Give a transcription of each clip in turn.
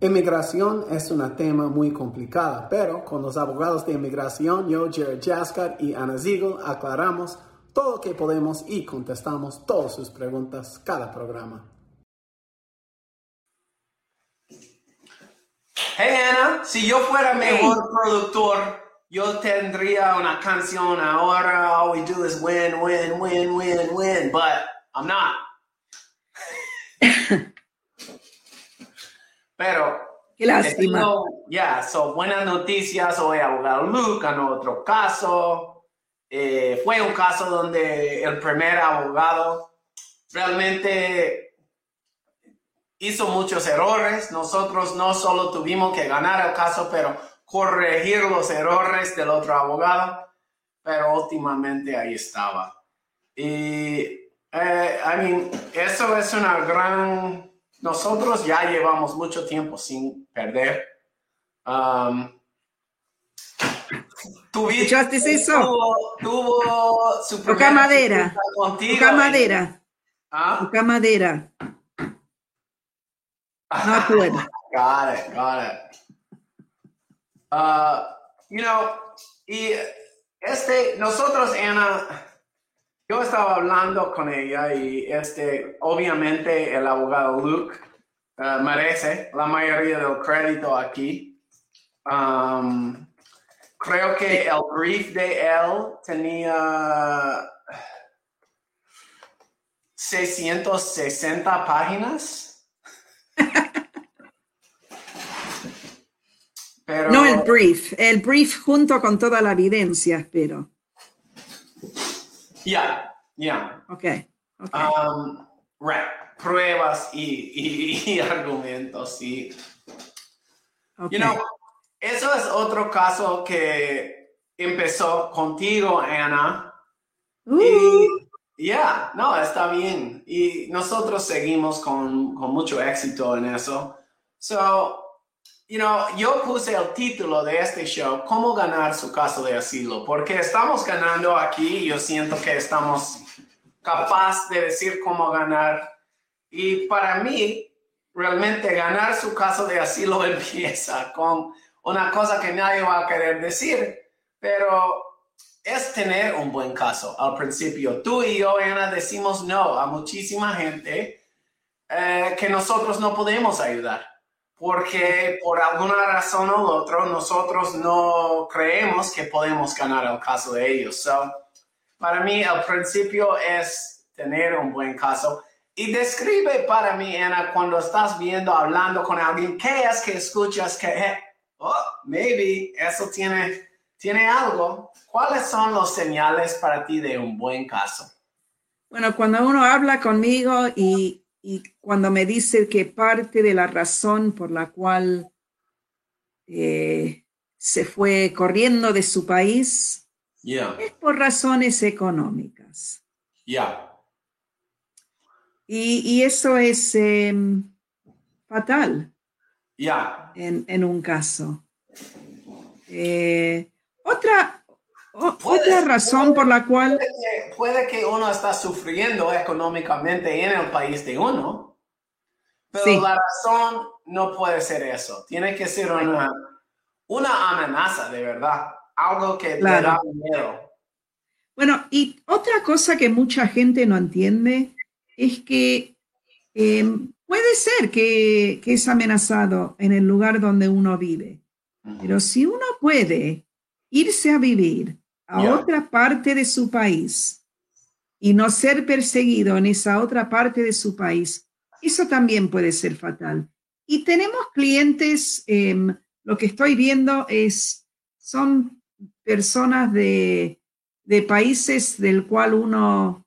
Inmigración es un tema muy complicado, pero con los abogados de inmigración, yo, Jared Jaskar y Ana Ziegel, aclaramos todo lo que podemos y contestamos todas sus preguntas cada programa. Hey Ana, si yo fuera mejor productor, yo tendría una canción ahora, all we do is win, win, win, win, win, but I'm not. Pero. Qué lástima. Ya, son buenas noticias. Hoy abogado Luke ganó otro caso. Eh, fue un caso donde el primer abogado realmente hizo muchos errores. Nosotros no solo tuvimos que ganar el caso, pero corregir los errores del otro abogado. Pero últimamente ahí estaba. Y, eh, I mean, eso es una gran nosotros ya llevamos mucho tiempo sin perder. Um, ¿Escuchaste eso? Tuvo, tuvo su Toca madera. Toca madera. ¿Ah? Toca madera. Got it, got it. Uh, you know, y este, nosotros, Ana, yo estaba hablando con ella y este, obviamente el abogado Luke uh, merece la mayoría del crédito aquí. Um, creo que el brief de él tenía 660 páginas. Pero, no el brief, el brief junto con toda la evidencia, espero. Yeah, yeah. Okay. okay. Um, right. Pruebas y, y, y argumentos, sí. Okay. You know, eso es otro caso que empezó contigo, Ana. Uh. Y, yeah, no, está bien. Y nosotros seguimos con, con mucho éxito en eso. So, you know, yo puse el título de este show, ¿Cómo ganar su caso de asilo? Porque estamos ganando aquí yo siento que estamos capaz de decir cómo ganar. Y para mí, realmente ganar su caso de asilo empieza con una cosa que nadie va a querer decir, pero es tener un buen caso al principio. Tú y yo, Ana, decimos no a muchísima gente eh, que nosotros no podemos ayudar porque por alguna razón o otra nosotros no creemos que podemos ganar el caso de ellos. Para mí el principio es tener un buen caso. Y describe para mí, Ana, cuando estás viendo, hablando con alguien, ¿qué es que escuchas que, eh, oh, maybe eso tiene, tiene algo? ¿Cuáles son los señales para ti de un buen caso? Bueno, cuando uno habla conmigo y y cuando me dice que parte de la razón por la cual eh, se fue corriendo de su país yeah. es por razones económicas. Yeah. Y, y, eso es eh, fatal yeah. en, en, un caso. Eh, otra, otra razón por la cual... Puede que, puede que, uno está sufriendo económicamente en el país de uno, pero Sí. la razón no puede ser eso. Tiene que ser una, una amenaza de verdad, algo que te Claro. da miedo. Bueno, y otra cosa que mucha gente no entiende es que eh, puede ser que, que es amenazado en el lugar donde uno vive, pero si uno puede irse a vivir a otra parte de su país y no ser perseguido en esa otra parte de su país, eso también puede ser fatal. Y tenemos clientes, em, lo que estoy viendo es, son personas de, de países del cual uno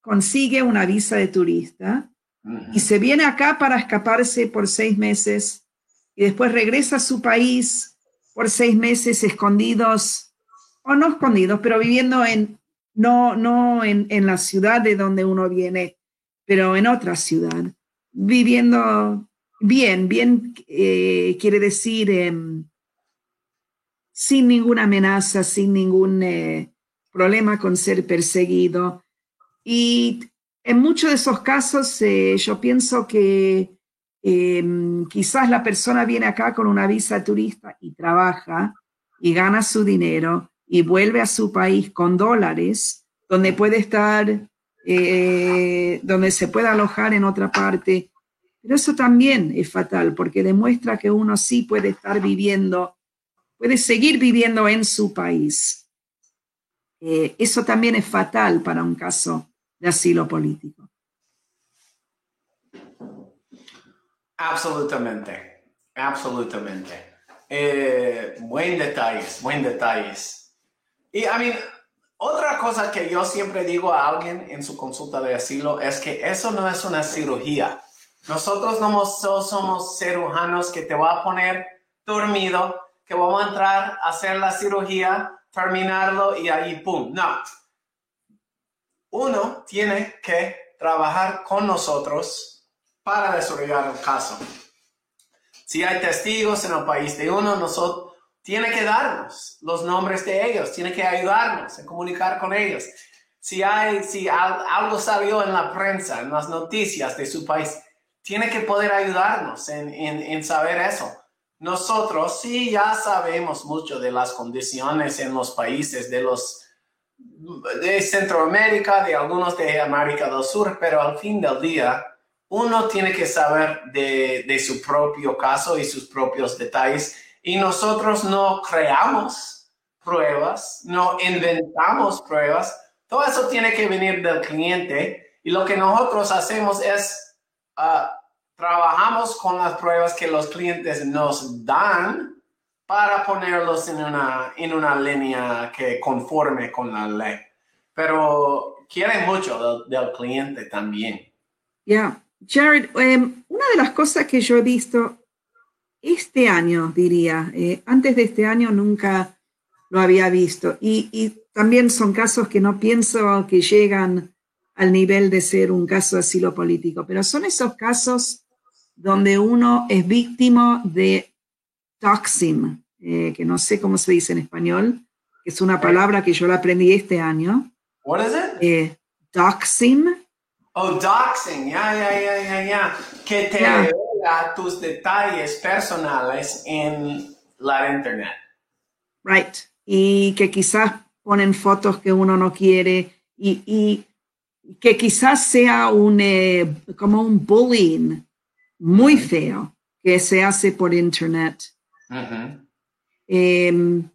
consigue una visa de turista y se viene acá para escaparse por seis meses y después regresa a su país por seis meses escondidos, o no escondidos, pero viviendo en, no, no en, en la ciudad de donde uno viene, pero en otra ciudad, viviendo bien, bien eh, quiere decir em, sin ninguna amenaza, sin ningún eh, problema con ser perseguido. Y en muchos de esos casos eh, yo pienso que em, quizás la persona viene acá con una visa turista y trabaja y gana su dinero y vuelve a su país con dólares, donde puede estar, eh, donde se puede alojar en otra parte. Pero eso también es fatal porque demuestra que uno sí puede estar viviendo, puede seguir viviendo en su país. Eh, eso también es fatal para un caso de asilo político. Absolutamente, absolutamente. Eh, buen detalles, buen detalles. Y a mí, otra cosa que yo siempre digo a alguien en su consulta de asilo es que eso no es una cirugía. Nosotros no somos cirujanos que te va a poner dormido, que vamos a entrar a hacer la cirugía, terminarlo y ahí, ¡pum! No. Uno tiene que trabajar con nosotros para desarrollar el caso. Si hay testigos en el país de uno, nosotros tiene que darnos los nombres de ellos, tiene que ayudarnos a comunicar con ellos. Si hay, si algo salió en la prensa, en las noticias de su país, tiene que poder ayudarnos en, en, en saber eso. Nosotros sí ya sabemos mucho de las condiciones en los países de los de Centroamérica, de algunos de América del Sur, pero al fin del día uno tiene que saber de, de su propio caso y sus propios detalles y nosotros no creamos pruebas, no inventamos pruebas. Todo eso tiene que venir del cliente y lo que nosotros hacemos es uh, trabajamos con las pruebas que los clientes nos dan para ponerlos en una, en una línea que conforme con la ley. Pero quieren mucho del, cliente también. Ya, Jared, em, una de las cosas que yo he visto este año, diría, eh, antes de este año nunca lo había visto, y, y, también son casos que no pienso que llegan al nivel de ser un caso de asilo político, pero son esos casos donde uno es víctima de doxing, eh, que no sé cómo se dice en español, que es una palabra que yo la aprendí este año. What is it? Eh, doxing. Oh, doxing, ya, ya, ya, ya, ya. Que te revela tus detalles personales en la internet. Right. Y que quizás ponen fotos que uno no quiere y, y que quizás sea un, eh, como un bullying muy feo que se hace por internet. Em,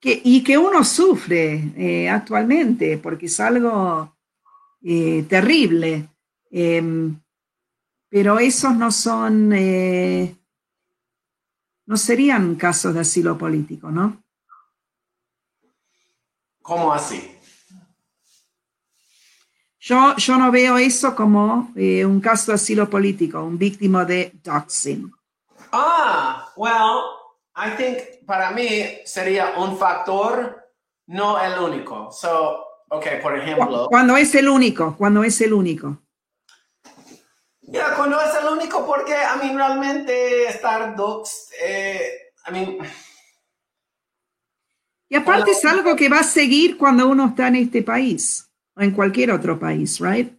que, y que uno sufre eh, actualmente porque es algo eh, terrible. Pero esos no son, eh, no serían casos de asilo político, ¿no? ¿Cómo así? Yo, yo no veo eso como eh, un caso de asilo político, un víctima de doxing. Ah, well, I think para mí sería un factor, no el único. So, okay, por ejemplo. Cuando es el único, cuando es el único. Ya, cuando es el único, porque a mí realmente estar doxed, eh, I mean. Y aparte es algo que va a seguir cuando uno está en este país o en cualquier otro país, right?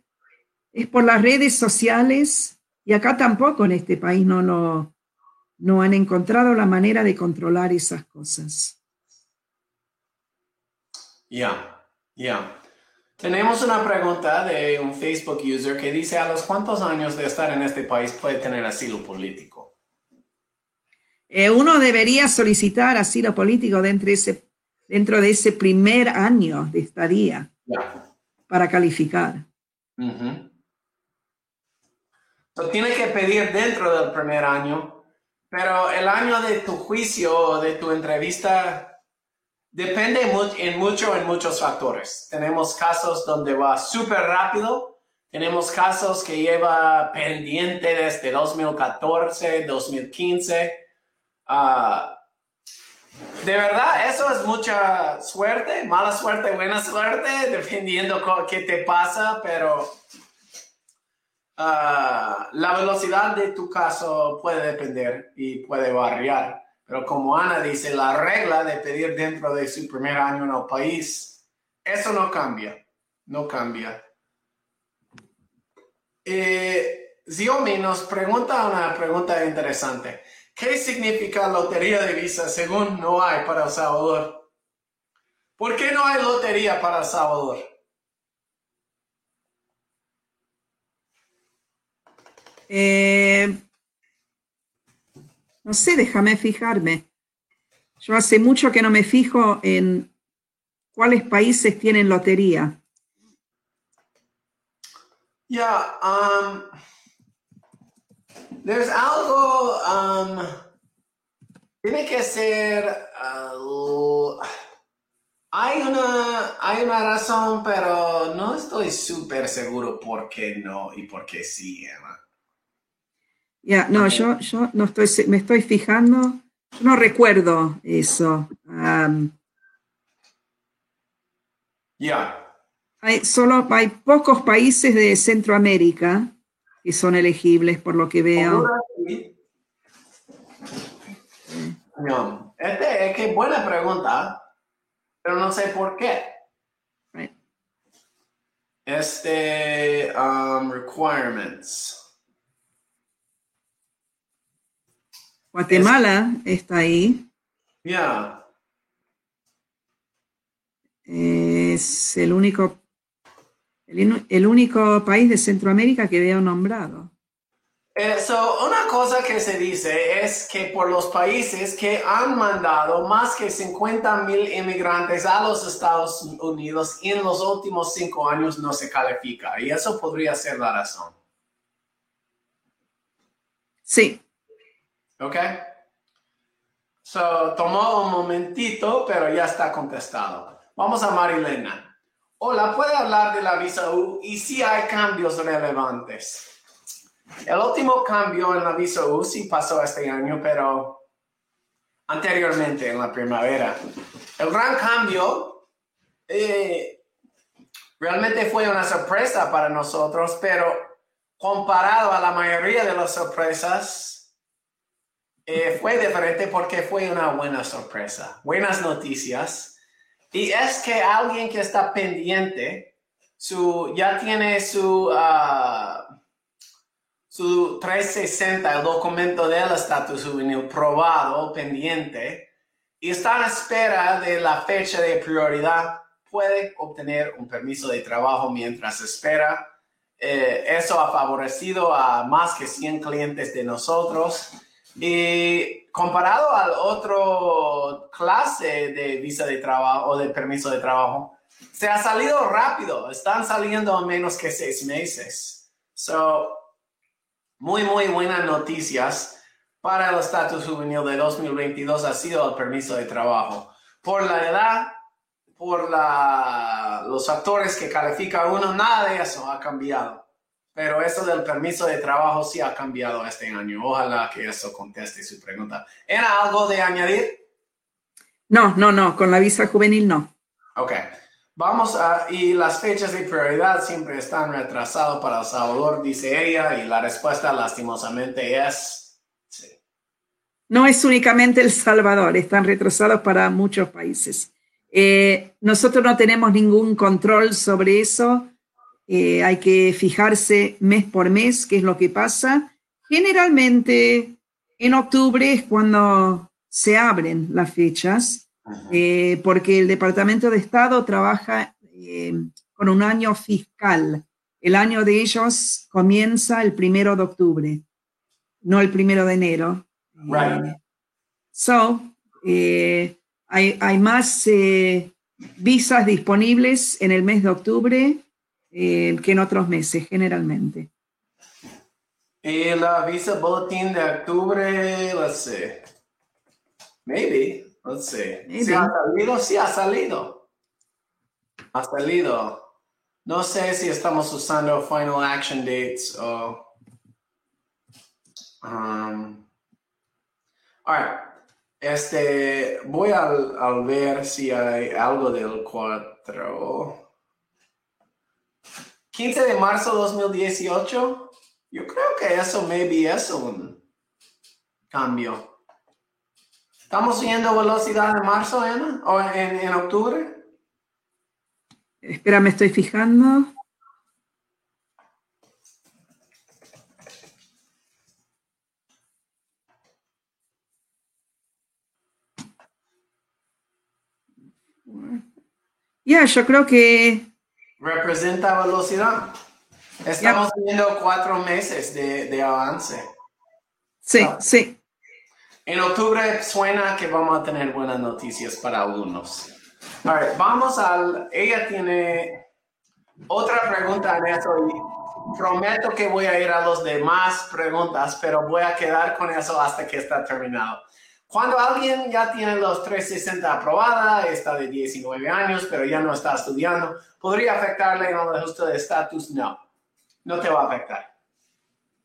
Es por las redes sociales y acá tampoco en este país no, no, no han encontrado la manera de controlar esas cosas. Ya, ya. Tenemos una pregunta de un Facebook user que dice, ¿a los cuántos años de estar en este país puede tener asilo político? Eh, uno debería solicitar asilo político dentro de ese, dentro de ese primer año de estadía. Ya para calificar. tiene que pedir dentro del primer año, pero el año de tu juicio o de tu entrevista depende en mucho en muchos factores. Tenemos casos donde va súper rápido, tenemos casos que lleva pendiente desde 2014, 2015. De verdad, eso es mucha suerte, mala suerte, buena suerte, dependiendo qué te pasa, pero ah, la velocidad de tu caso puede depender y puede variar. Pero como Ana dice, la regla de pedir dentro de su primer año en el país, eso no cambia, no cambia. Eh, Xiomi nos pregunta una pregunta interesante. ¿Qué significa lotería de visa según no hay para El Salvador? ¿Por qué no hay lotería para El Salvador? Eh, no sé, déjame fijarme. Yo hace mucho que no me fijo en cuáles países tienen lotería. Ya, um, there's algo, um, tiene que ser, uh, hay una, hay una razón, pero no estoy súper seguro por qué no y por qué sí, Emma. Ya, no, yo, yo no estoy, me estoy fijando, yo no recuerdo eso. Um, Ya. Hay, solo hay pocos países de Centroamérica que son elegibles, por lo que veo. No, este es que buena pregunta, pero no sé por qué. Right. Este, um, requirements. Guatemala está ahí. Ya. Es el único, el, único país de Centroamérica que veo nombrado. Eh, so, una cosa que se dice es que por los países que han mandado más que 50 mil inmigrantes a los Estados Unidos en los últimos cinco años no se califica. Y eso podría ser la razón. Sí, ¿Ok? So, tomó un momentito, pero ya está contestado. Vamos a Marilena. Hola, ¿puede hablar de la visa U y si hay cambios relevantes? El último cambio en la visa U sí pasó este año, pero anteriormente en la primavera. El gran cambio eh, realmente fue una sorpresa para nosotros, pero comparado a la mayoría de las sorpresas, eh, fue diferente porque fue una buena sorpresa, buenas noticias. Y es que alguien que está pendiente, su, ya tiene su, ah, su 360, el documento del estatus juvenil probado, pendiente, y está en espera de la fecha de prioridad, puede obtener un permiso de trabajo mientras espera. Eh, eso ha favorecido a más que 100 clientes de nosotros. Y comparado al otro clase de visa de trabajo o de permiso de trabajo, se ha salido rápido. Están saliendo en menos que seis meses. So, muy, muy buenas noticias para el estatus juvenil de 2022 ha sido el permiso de trabajo. Por la edad, por la, los factores que califica uno, nada de eso ha cambiado. Pero eso del permiso de trabajo sí ha cambiado este año. Ojalá que eso conteste su pregunta. ¿Era algo de añadir? no, no, no, con la visa juvenil no. Ok. Vamos a, y las fechas de prioridad siempre están retrasadas para El Salvador, dice ella, y la respuesta lastimosamente es sí. No es únicamente El Salvador, están retrasados para muchos países. Eh, nosotros no tenemos ningún control sobre eso. Eh, hay que fijarse mes por mes qué es lo que pasa. Generalmente en octubre es cuando se abren las fechas, eh, porque el Departamento de Estado trabaja eh, con un año fiscal. El año de ellos comienza el primero de octubre, no el primero de enero. Right. So, hay, hay más visas disponibles en el mes de octubre eh, que en otros meses, generalmente. Y la visa bulletin de octubre, let's see. Maybe, let's see. Maybe. ¿Sí ha salido? Sí ha salido. Ha salido. No sé si estamos usando final action dates o... Um, all right. Este, voy al, al ver si hay algo del 4. 15 de marzo de 2018, yo creo que eso maybe es un cambio. ¿Estamos viendo velocidad en marzo, Ana? ¿O en, en octubre? Espera, me estoy fijando. Ya, yo creo que Representa velocidad. Estamos viendo cuatro meses de, avance. Sí, sí. En octubre suena que vamos a tener buenas noticias para algunos. vamos al... Ella tiene otra pregunta en eso y prometo que voy a ir a los demás preguntas, pero voy a quedar con eso hasta que está terminado. Cuando alguien ya tiene los 360 aprobada, está de 19 años, pero ya no está estudiando, ¿podría afectarle en el ajuste de estatus? No, no te va a afectar.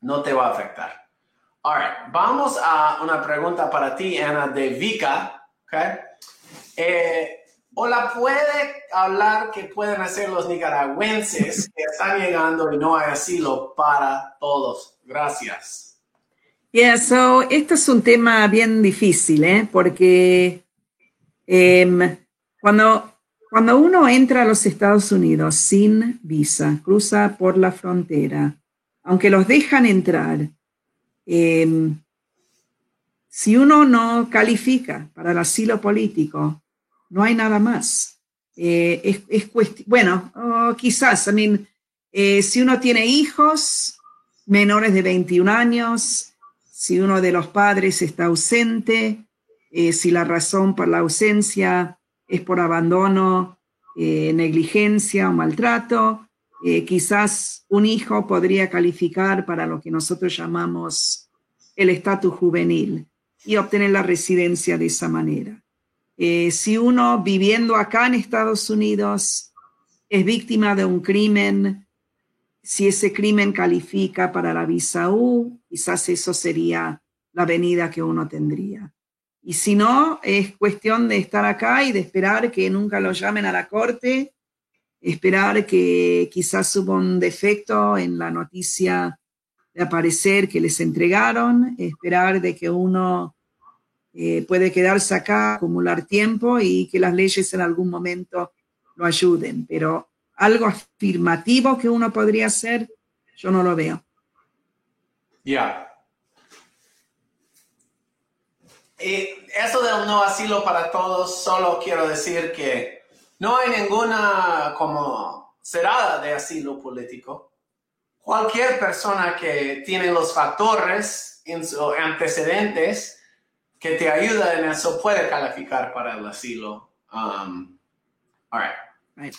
No te va a afectar. All vamos a una pregunta para ti, Ana, de Vika. Okay? Eh, Hola, ¿puede hablar que pueden hacer los nicaragüenses que están llegando y no hay asilo para todos? Gracias. Yeah, so esto es un tema bien difícil, ¿eh? porque em, cuando, cuando uno entra a los Estados Unidos sin visa, cruza por la frontera, aunque los dejan entrar, em, si uno no califica para el asilo político, no hay nada más. Eh, es, es bueno, oh, quizás, I mean, eh, si uno tiene hijos menores de 21 años, si uno de los padres está ausente, eh, si la razón por la ausencia es por abandono, eh, negligencia o maltrato, eh, quizás un hijo podría calificar para lo que nosotros llamamos el estatus juvenil y obtener la residencia de esa manera. si uno viviendo acá en Estados Unidos es víctima de un crimen si ese crimen califica para la visa U, quizás eso sería la venida que uno tendría. Y si no, es cuestión de estar acá y de esperar que nunca lo llamen a la corte, esperar que quizás hubo un defecto en la noticia de aparecer que les entregaron, esperar de que uno eh, puede quedarse acá, acumular tiempo y que las leyes en algún momento lo ayuden. Pero algo afirmativo que uno podría hacer, yo no lo veo. Ya. Y eso del no asilo para todos, solo quiero decir que no hay ninguna como cerrada de asilo político. Cualquier persona que tiene los factores sus antecedentes que te ayuda en eso puede calificar para el asilo. Um, all right.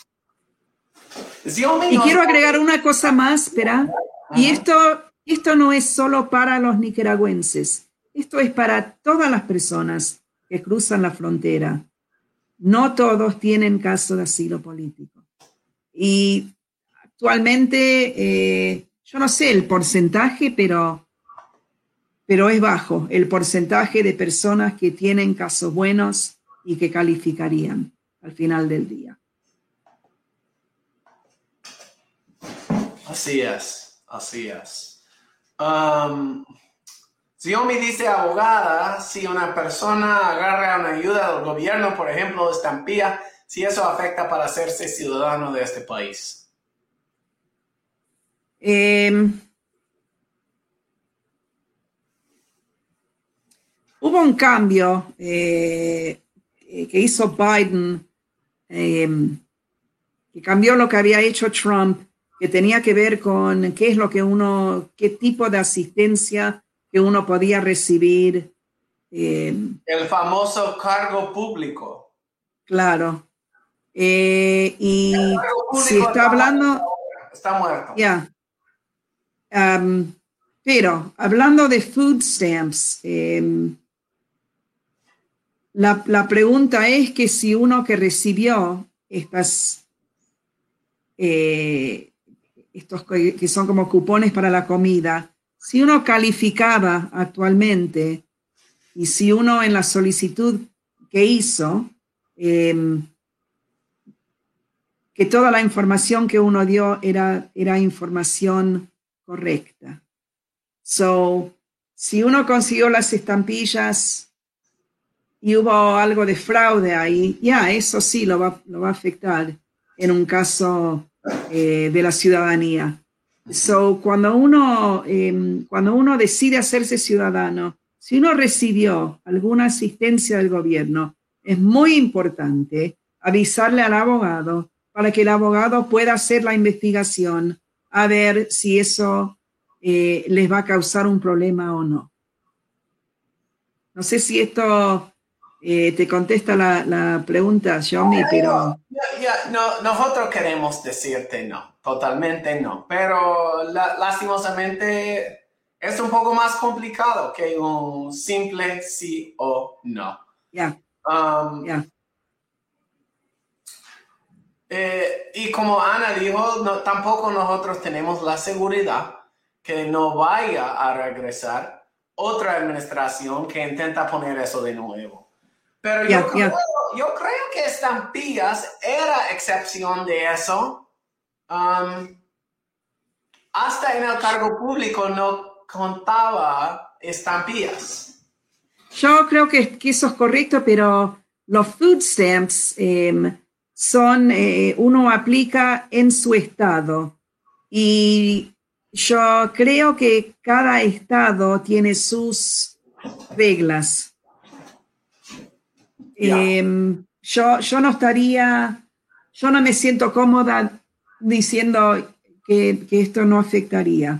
Y quiero agregar una cosa más, espera. Y esto, esto no es solo para los nicaragüenses, esto es para todas las personas que cruzan la frontera. No todos tienen caso de asilo político. Y actualmente, eh, yo no sé el porcentaje, pero, pero es bajo el porcentaje de personas que tienen casos buenos y que calificarían al final del día. Así es, así es. Um, me dice abogada, si una persona agarra una ayuda del gobierno, por ejemplo, estampilla, si eso afecta para hacerse ciudadano de este país. Em, hubo un cambio eh, que hizo Biden, em, que cambió lo que había hecho Trump que tenía que ver con qué es lo que uno, qué tipo de asistencia que uno podía recibir. Eh, el famoso cargo público. Claro. Eh, y si está hablando... Está muerto. Ya. Um, pero hablando de food stamps, em, la, la, pregunta es que si uno que recibió estas eh, estos que son como cupones para la comida, si uno calificaba actualmente y si uno en la solicitud que hizo, em, que toda la información que uno dio era, era información correcta. So, si uno consiguió las estampillas y hubo algo de fraude ahí, ya, eso sí lo va, lo va a afectar en un caso eh, de la ciudadanía. So, cuando uno, em, cuando uno decide hacerse ciudadano, si uno recibió alguna asistencia del gobierno, es muy importante avisarle al abogado para que el abogado pueda hacer la investigación a ver si eso eh, les va a causar un problema o no. No sé si esto eh, te contesta la, pregunta, Xiaomi, pero... no, nosotros queremos decirte no, totalmente no, pero lastimosamente es un poco más complicado que un simple sí o no. Ya. Um, eh, y como Ana dijo, no, tampoco nosotros tenemos la seguridad que no vaya a regresar otra administración que intenta poner eso de nuevo. Pero yo, creo, yo, creo, que estampillas era excepción de eso. Um, hasta en el cargo público no contaba estampillas. Yo creo que, eso es correcto, pero los food stamps em, son, eh, uno aplica en su estado y yo creo que cada estado tiene sus reglas. Em, yo, yo no estaría, yo no me siento cómoda diciendo que, esto no afectaría.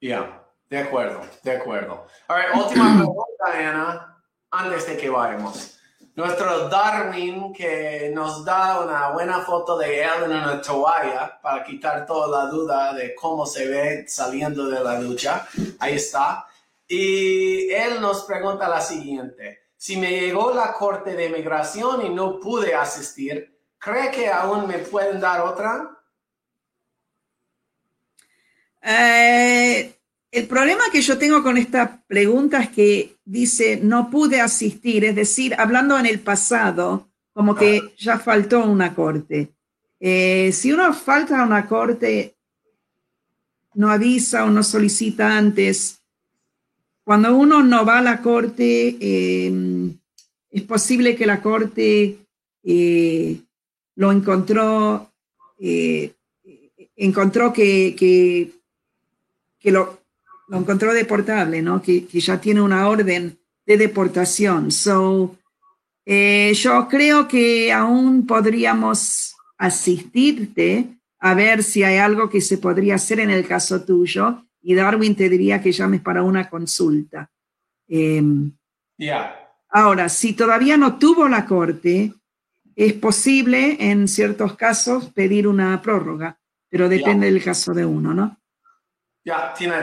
Ya, de acuerdo, de acuerdo. última pregunta, Ana, antes de que vayamos nuestro Darwin que nos da una buena foto de él en una toalla para quitar toda la duda de cómo se ve saliendo de la ducha. Ahí está. Y él nos pregunta la siguiente. Si me llegó la corte de migración y no pude asistir, ¿cree que aún me pueden dar otra? Eh, el problema que yo tengo con esta pregunta es que dice no pude asistir, es decir, hablando en el pasado, como que ya faltó una corte. Eh, si uno falta a una corte, no avisa o no solicita antes, cuando uno no va a la corte, eh, es posible que la corte eh, lo encontró, encontró que, que, que lo, encontró deportable, ¿no? Que, ya tiene una orden de deportación. So, eh, yo creo que aún podríamos asistirte a ver si hay algo que se podría hacer en el caso tuyo y Darwin te diría que llames para una consulta. Eh, Ahora, si todavía no tuvo la corte, es posible en ciertos casos pedir una prórroga, pero depende del caso de uno, ¿no?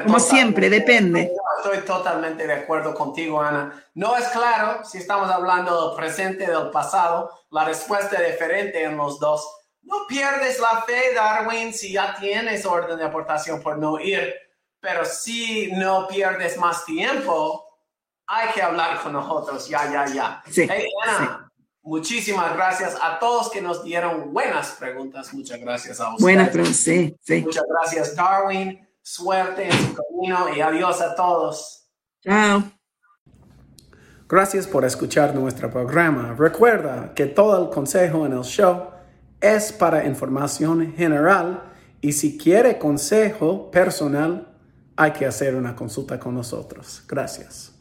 Como siempre, depende. Estoy totalmente de acuerdo contigo, Ana. No es claro si estamos hablando del presente, del pasado. La respuesta es diferente en los dos. No pierdes la fe, Darwin, si ya tienes orden de aportación por no ir. Pero si no pierdes más tiempo, hay que hablar con nosotros. Ya, ya, ya. Sí, Ana, muchísimas gracias a todos que nos dieron buenas preguntas. Muchas gracias a ustedes. Buenas preguntas, sí, sí. Muchas gracias, Darwin suerte en su camino y adiós a todos. Chao. Gracias por escuchar nuestro programa. Recuerda que todo el consejo en el show es para información general y si quiere consejo personal, hay que hacer una consulta con nosotros. Gracias.